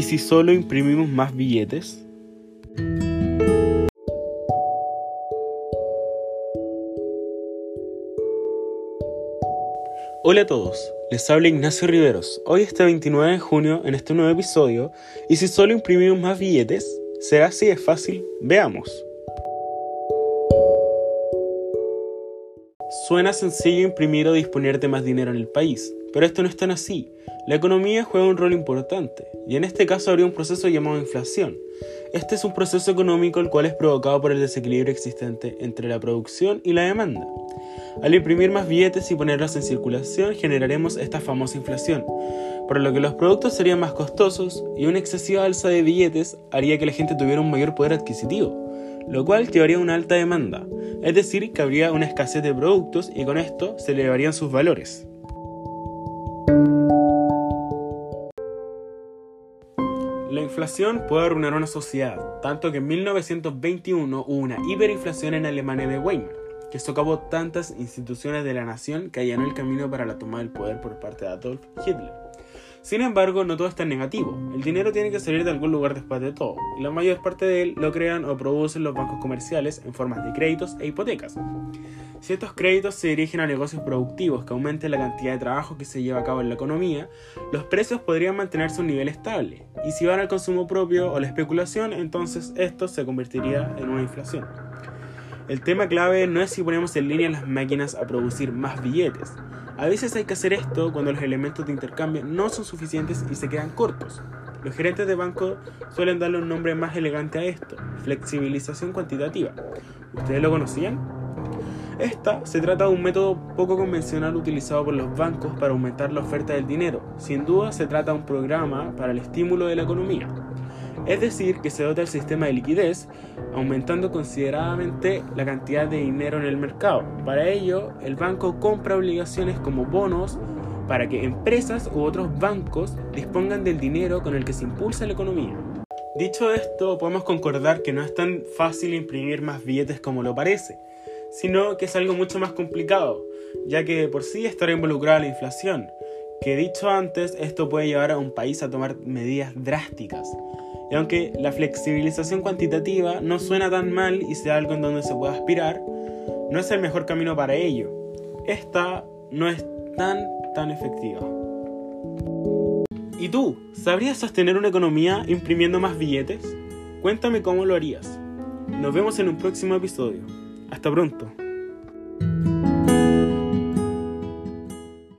¿Y si solo imprimimos más billetes? Hola a todos, les habla Ignacio Riveros. Hoy este 29 de junio en este nuevo episodio, ¿y si solo imprimimos más billetes? ¿Será así de fácil? Veamos. Suena sencillo imprimir o disponer de más dinero en el país, pero esto no es tan así. La economía juega un rol importante, y en este caso habría un proceso llamado inflación. Este es un proceso económico el cual es provocado por el desequilibrio existente entre la producción y la demanda. Al imprimir más billetes y ponerlos en circulación generaremos esta famosa inflación, por lo que los productos serían más costosos y una excesiva alza de billetes haría que la gente tuviera un mayor poder adquisitivo lo cual llevaría a una alta demanda, es decir, que habría una escasez de productos y con esto se elevarían sus valores. La inflación puede arruinar una sociedad, tanto que en 1921 hubo una hiperinflación en Alemania de Weimar, que socavó tantas instituciones de la nación que allanó el camino para la toma del poder por parte de Adolf Hitler. Sin embargo, no todo es tan negativo. El dinero tiene que salir de algún lugar después de todo, y la mayor parte de él lo crean o producen los bancos comerciales en forma de créditos e hipotecas. Si estos créditos se dirigen a negocios productivos que aumenten la cantidad de trabajo que se lleva a cabo en la economía, los precios podrían mantenerse a un nivel estable, y si van al consumo propio o la especulación, entonces esto se convertiría en una inflación. El tema clave no es si ponemos en línea las máquinas a producir más billetes, a veces hay que hacer esto cuando los elementos de intercambio no son suficientes y se quedan cortos. Los gerentes de banco suelen darle un nombre más elegante a esto, flexibilización cuantitativa. ¿Ustedes lo conocían? Esta se trata de un método poco convencional utilizado por los bancos para aumentar la oferta del dinero. Sin duda se trata de un programa para el estímulo de la economía es decir, que se dota el sistema de liquidez, aumentando considerablemente la cantidad de dinero en el mercado. Para ello, el banco compra obligaciones como bonos para que empresas u otros bancos dispongan del dinero con el que se impulsa la economía. Dicho esto, podemos concordar que no es tan fácil imprimir más billetes como lo parece, sino que es algo mucho más complicado, ya que por sí estará involucrada la inflación, que dicho antes, esto puede llevar a un país a tomar medidas drásticas, y aunque la flexibilización cuantitativa no suena tan mal y sea algo en donde se pueda aspirar, no es el mejor camino para ello. Esta no es tan, tan efectiva. ¿Y tú? ¿Sabrías sostener una economía imprimiendo más billetes? Cuéntame cómo lo harías. Nos vemos en un próximo episodio. Hasta pronto.